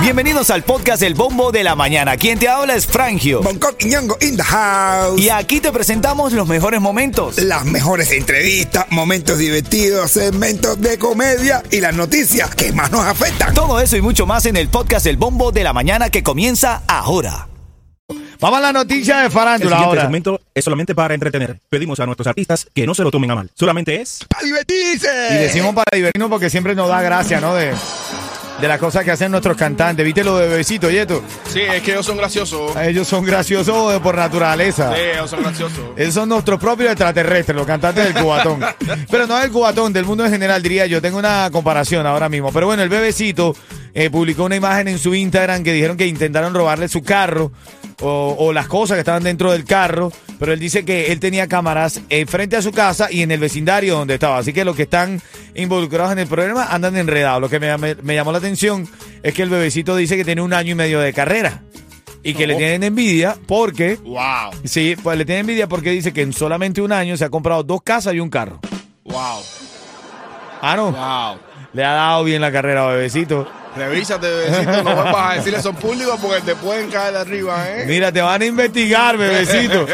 Bienvenidos al podcast El Bombo de la Mañana. Quien te habla es Frangio. Bangkok y Ñongo in the house. Y aquí te presentamos los mejores momentos. Las mejores entrevistas, momentos divertidos, segmentos de comedia y las noticias que más nos afectan. Todo eso y mucho más en el podcast El Bombo de la Mañana que comienza ahora. Vamos a la noticia de El farándula siguiente ahora. segmento es solamente para entretener. Pedimos a nuestros artistas que no se lo tomen a mal. Solamente es ¡Para divertirse! Y decimos para divertirnos porque siempre nos da gracia, ¿no? De, de las cosas que hacen nuestros cantantes. ¿Viste lo de Bebecito, Yeto? Sí, es que ellos son graciosos. Ellos son graciosos por naturaleza. Sí, ellos son graciosos. Esos son nuestros propios extraterrestres, los cantantes del cubatón. Pero no del cubatón, del mundo en general, diría yo. Tengo una comparación ahora mismo. Pero bueno, el bebecito eh, publicó una imagen en su Instagram que dijeron que intentaron robarle su carro o, o las cosas que estaban dentro del carro. Pero él dice que él tenía cámaras eh, frente a su casa y en el vecindario donde estaba. Así que los que están involucrados en el problema andan enredados. Lo que me, me- me llamó la atención es que el bebecito dice que tiene un año y medio de carrera. Y que le tienen envidia porque Wow, Sí, pues le tiene envidia porque dice que en solamente un año se ha comprado dos casas y un carro. wow, Ah, no. wow. Le ha dado bien la carrera bebecito. Revísate, bebecito. No vuelvas a decirle eso en público porque te pueden caer de arriba, ¿eh? Mira, te van a investigar, bebecito.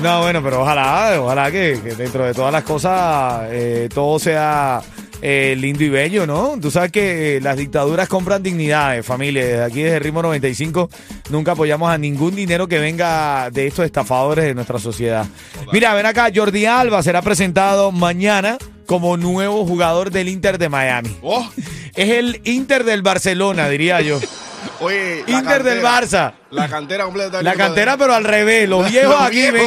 No, bueno, pero ojalá, ojalá que, que dentro de todas las cosas eh, todo sea eh, lindo y bello, ¿no? Tú sabes que eh, las dictaduras compran dignidades, familia. Desde aquí, desde Ritmo 95, nunca apoyamos a ningún dinero que venga de estos estafadores de nuestra sociedad. Mira, ven acá, Jordi Alba será presentado mañana como nuevo jugador del Inter de Miami. Oh, Es el Inter del Barcelona, diría yo. oye, Inter del Barça. La cantera completa. La cantera, pero al revés. Los viejos Los aquí, ven.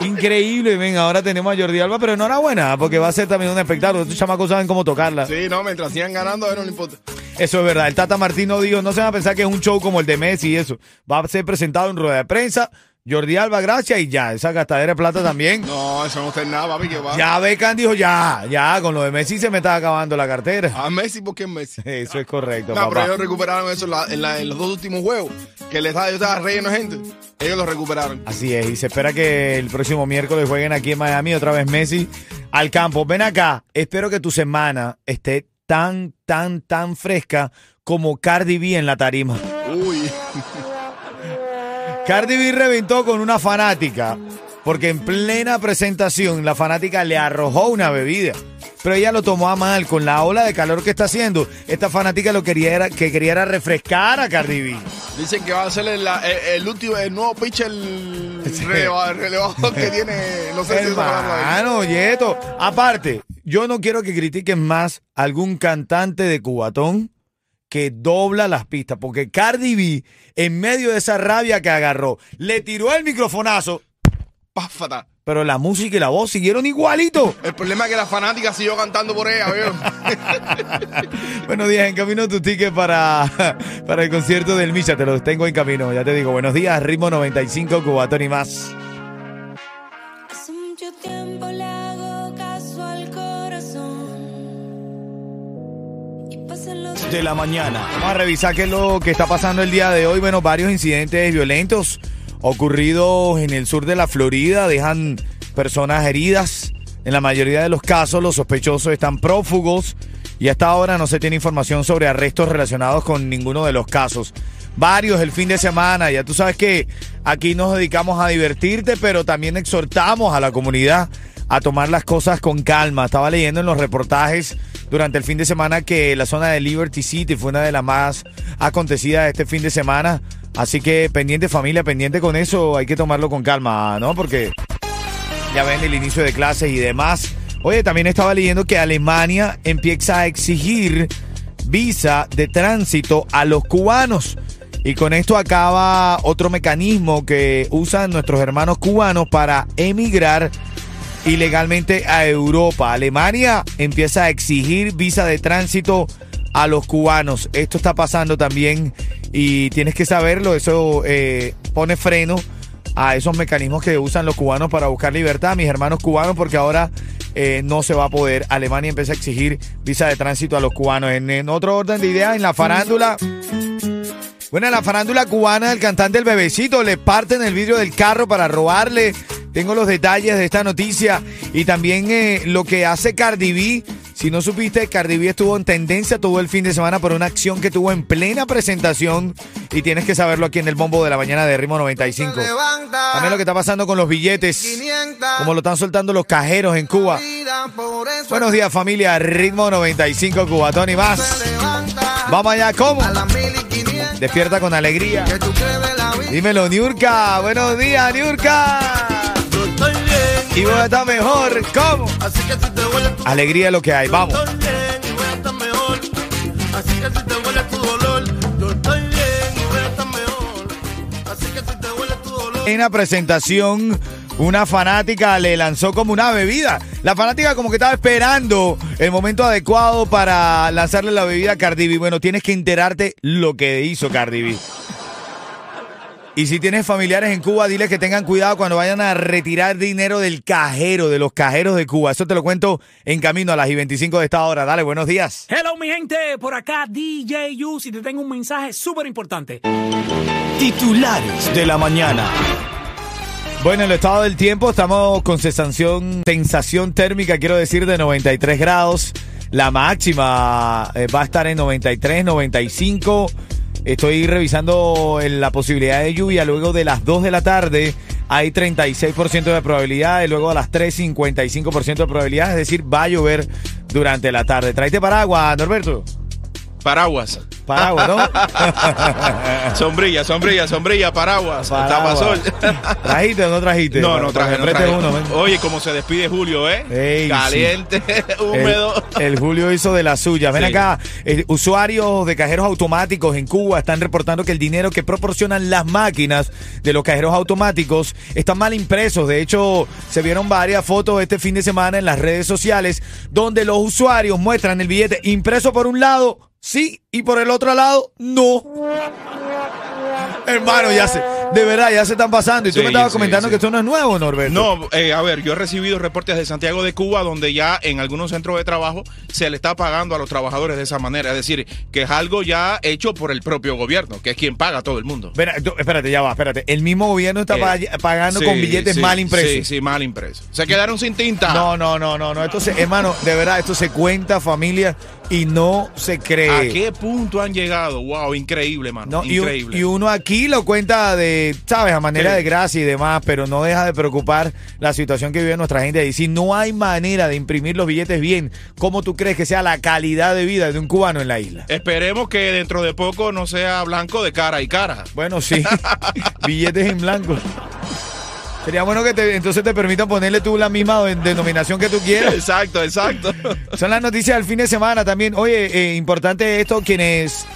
Increíble, ven. Ahora tenemos a Jordi Alba, pero enhorabuena, porque va a ser también un espectáculo. Estos chamacos saben cómo tocarla. Sí, no, mientras sigan ganando, a él no le importa. Eso es verdad. El Tata Martino dijo, no se van a pensar que es un show como el de Messi y eso. Va a ser presentado en rueda de prensa. Jordi Alba, gracias, y ya. Esa gastadera de plata también. No, eso no está en nada, papi, que va. Ya Beckham dijo, ya, ya, con lo de Messi se me está acabando la cartera. A Messi, ¿por qué Messi? Eso es correcto, No, pero papá. ellos recuperaron eso en, la- en la- en los dos últimos juegos. Que les estaba, yo estaba relleno de gente. Ellos lo recuperaron. Así es, y se espera que el próximo miércoles jueguen aquí en Miami otra vez Messi al campo. Ven acá, espero que tu semana esté tan, tan, tan fresca como Cardi B en la tarima. Uy. Cardi B reventó con una fanática porque en plena presentación la fanática le arrojó una bebida. Pero ella lo tomó a mal con la ola de calor que está haciendo. Esta fanática lo quería era, que quería era refrescar a Cardi B. Dicen que va a ser el, el, el último, el nuevo pitcher releva- relevador que tiene. No sé si Hermano, Yeto. Aparte, yo no quiero que critiquen más algún cantante de Cubatón que dobla las pistas, porque Cardi B, en medio de esa rabia que agarró, le tiró el microfonazo, Páfata. pero la música y la voz siguieron igualito. El problema es que la fanática siguió cantando por ella. Buenos días, en camino tu ticket para, para el concierto del Misha, te lo tengo en camino, ya te digo. Buenos días, ritmo 95, Cubatón y más. de la mañana. Vamos a revisar qué es lo que está pasando el día de hoy. Bueno, varios incidentes violentos ocurridos en el sur de la Florida dejan personas heridas. En la mayoría de los casos los sospechosos están prófugos y hasta ahora no se tiene información sobre arrestos relacionados con ninguno de los casos. Varios el fin de semana, ya tú sabes que aquí nos dedicamos a divertirte, pero también exhortamos a la comunidad a tomar las cosas con calma. Estaba leyendo en los reportajes durante el fin de semana que la zona de Liberty City fue una de las más acontecidas este fin de semana. Así que pendiente familia, pendiente con eso, hay que tomarlo con calma, ¿no? Porque ya ven el inicio de clases y demás. Oye, también estaba leyendo que Alemania empieza a exigir visa de tránsito a los cubanos. Y con esto acaba otro mecanismo que usan nuestros hermanos cubanos para emigrar ilegalmente a Europa. Alemania empieza a exigir visa de tránsito a los cubanos. Esto está pasando también y tienes que saberlo. Eso eh, pone freno a esos mecanismos que usan los cubanos para buscar libertad, mis hermanos cubanos, porque ahora eh, no se va a poder. Alemania empieza a exigir visa de tránsito a los cubanos. En, otro orden de ideas, en la farándula. Bueno, en la farándula cubana, el cantante El Bebecito le parten el vidrio del carro para robarle. Tengo los detalles de esta noticia y también eh, lo que hace Cardi B Si no supiste, Cardi B estuvo en tendencia todo el fin de semana por una acción que tuvo en plena presentación y tienes que saberlo aquí en el bombo de la mañana de Ritmo 95. También lo que está pasando con los billetes, como lo están soltando los cajeros en Cuba. Buenos días familia, Ritmo 95 Cubatón y más. Vamos allá, ¿cómo? Despierta con alegría. Dímelo, Niurka. Buenos días, Niurka. Y vos estás mejor, ¿cómo? así que si te huele tu Alegría es lo que hay, vamos. estoy bien y voy a estar mejor. Así que si te huele tu dolor, yo estoy bien y voy a estar mejor. Así que si te huele tu dolor. En la presentación, una fanática le lanzó como una bebida. La fanática como que estaba esperando el momento adecuado para lanzarle la bebida a Cardi B. Bueno, tienes que enterarte lo que hizo Cardi B. Y si tienes familiares en Cuba, diles que tengan cuidado cuando vayan a retirar dinero del cajero, de los cajeros de Cuba. Eso te lo cuento en camino a las y 25 de esta hora. Dale, buenos días. Hello, mi gente, por acá DJ Yus y te tengo un mensaje súper importante. Titulares de la mañana. Bueno, en el estado del tiempo estamos con sensación, sensación térmica, quiero decir, de 93 grados. La máxima eh, va a estar en 93, 95. Estoy revisando en la posibilidad de lluvia luego de las 2 de la tarde. Hay 36% de probabilidad y luego a las 3, 55% de probabilidad. Es decir, va a llover durante la tarde. Tráete paraguas, Norberto. Paraguas. Paraguas, ¿no? sombrilla, sombrilla, sombrilla, paraguas. Paraguas. Tapasol. ¿Trajiste o no trajiste? No, no traje, no traje. uno. Oye, cómo se despide Julio, ¿eh? Ey, Caliente, húmedo. El, el Julio hizo de la suya. Ven Sí. acá, eh, usuarios de cajeros automáticos en Cuba están reportando que el dinero que proporcionan las máquinas de los cajeros automáticos están mal impresos. De hecho, se vieron varias fotos este fin de semana en las redes sociales donde los usuarios muestran el billete impreso por un lado, sí, y por el otro lado, no. Hermano, ya se, de verdad, ya se están pasando. Y tú Sí, me estabas sí, comentando sí. que esto no es nuevo, Norberto. No, eh, a ver, yo he recibido reportes de Santiago de Cuba donde ya en algunos centros de trabajo se le está pagando a los trabajadores de esa manera. Es decir, que es algo ya hecho por el propio gobierno, que es quien paga a todo el mundo. Ven, tú- espérate, ya va, espérate. El mismo gobierno está Eh, pa- pagando con billetes mal impresos. Sí, sí, mal impresos. Se quedaron sin tinta. No, no, no, no, no. Esto se, hermano, de verdad, esto se cuenta, familia, y no se cree. ¿A qué punto han llegado? Wow, increíble, mano. No, y, un- increíble. y uno aquí lo cuenta de, ¿sabes? A manera Sí. de gracia y demás, pero no deja de preocupar la situación que vive nuestra gente ahí. Si no hay manera de imprimir los billetes bien, ¿cómo tú crees que sea la calidad de vida de un cubano en la isla? Esperemos que dentro de poco no sea blanco de cara y cara. Bueno, sí, billetes en blanco. Sería bueno que te, entonces te permitan ponerle tú la misma de- denominación que tú quieras. Exacto, exacto. Son las noticias del fin de semana también. Oye, eh, importante esto, quienes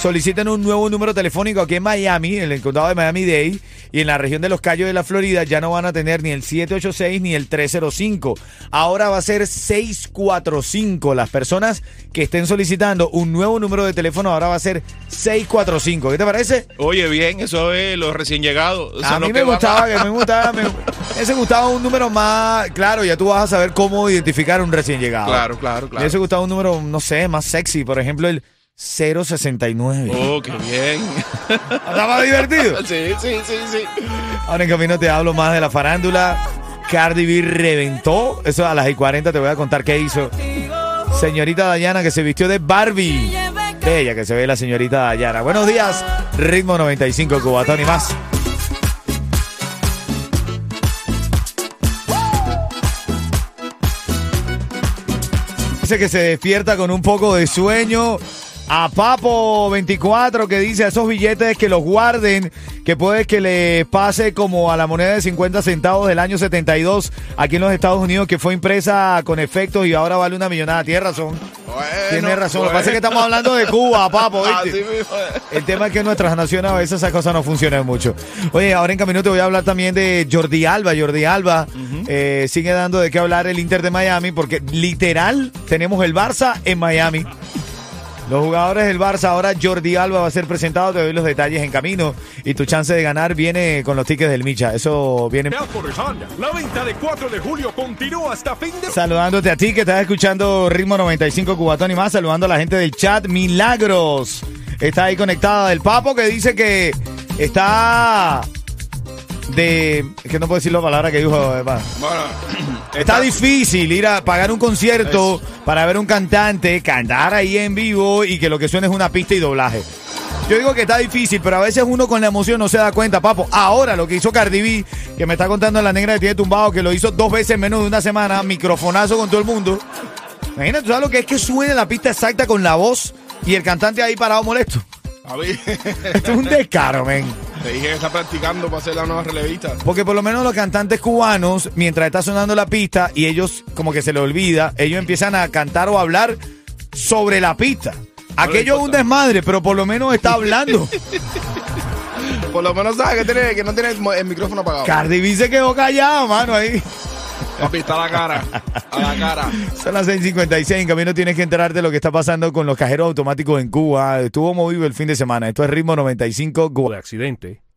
soliciten un nuevo número telefónico aquí en Miami, en el condado de Miami-Dade y en la región de los Cayos de la Florida, ya no van a tener ni el 786 ni el 305. Ahora va a ser 645. Las personas que estén solicitando un nuevo número de teléfono ahora va a ser 645. ¿Qué te parece? Oye, bien, eso es los recién llegados. A mí me gustaba, que me gustaba, me, ese gustaba un número más, claro, ya tú vas a saber cómo identificar un recién llegado. Claro, claro, Me claro. hubiese gustado un número, no sé, más sexy, por ejemplo el 069. Oh, qué bien. ¿Está más divertido? Sí, sí, sí, sí. Ahora en camino te hablo más de la farándula. Cardi B reventó, eso a las y 40 te voy a contar qué hizo. Señorita Dayana que se vistió de Barbie. Bella que se ve la señorita Dayana. Buenos días, ritmo 95, Cubatón y más. Dice que se despierta con un poco de sueño. A Papo 24 que dice a esos billetes que los guarden, que puede que le pase como a la moneda de 50 centavos del año 72 aquí en los Estados Unidos que fue impresa con efectos y ahora vale una millonada. Tiene razón. Tiene razón. Lo que pasa es que estamos hablando de Cuba, Papo. ¿viste? Así mismo es. El tema es que en nuestras naciones a veces esas cosas no funcionan mucho. Oye, ahora en camino te voy a hablar también de Jordi Alba. Jordi Alba eh, sigue dando de qué hablar el Inter de Miami porque literal tenemos el Barça en Miami. Los jugadores del Barça, ahora Jordi Alba va a ser presentado, te doy los detalles en camino y tu chance de ganar viene con los tickets del Micha. Eso viene La venta de 4 de julio continúa hasta fin de saludándote a ti que estás escuchando Ritmo 95 Cubatón y más, saludando a la gente del chat Milagros. Está ahí conectada del Papo que dice que está de... Es que no puedo decir la palabra que dijo... eh. Bueno, Está difícil ir a pagar un concierto para ver un cantante cantar ahí en vivo y que lo que suene es una pista y doblaje. Yo digo que está difícil, pero a veces uno con la emoción no se da cuenta, papo. Ahora lo que hizo Cardi B, que me está contando la negra que tiene tumbado, que lo hizo dos veces en menos de una semana, microfonazo con todo el mundo. Imagínate, ¿tú sabes lo que es que suene la pista exacta con la voz y el cantante ahí parado molesto? Esto es un descaro, men. Te dije que está practicando para ser la nueva relevista. Porque por lo menos los cantantes cubanos, mientras está sonando la pista y ellos como que se le olvida, ellos empiezan a cantar o hablar sobre la pista. Aquello es un desmadre, pero por lo menos está hablando. Por lo menos sabes que, tiene, que no tiene el micrófono apagado. Cardi B se quedó callado, mano, ahí. Papi, está a la cara. A la cara. Son las 6.56, en camino tienes que enterarte de lo que está pasando con los cajeros automáticos en Cuba. Estuvo movido el fin de semana. Esto es Ritmo 95 de Cuba. accidente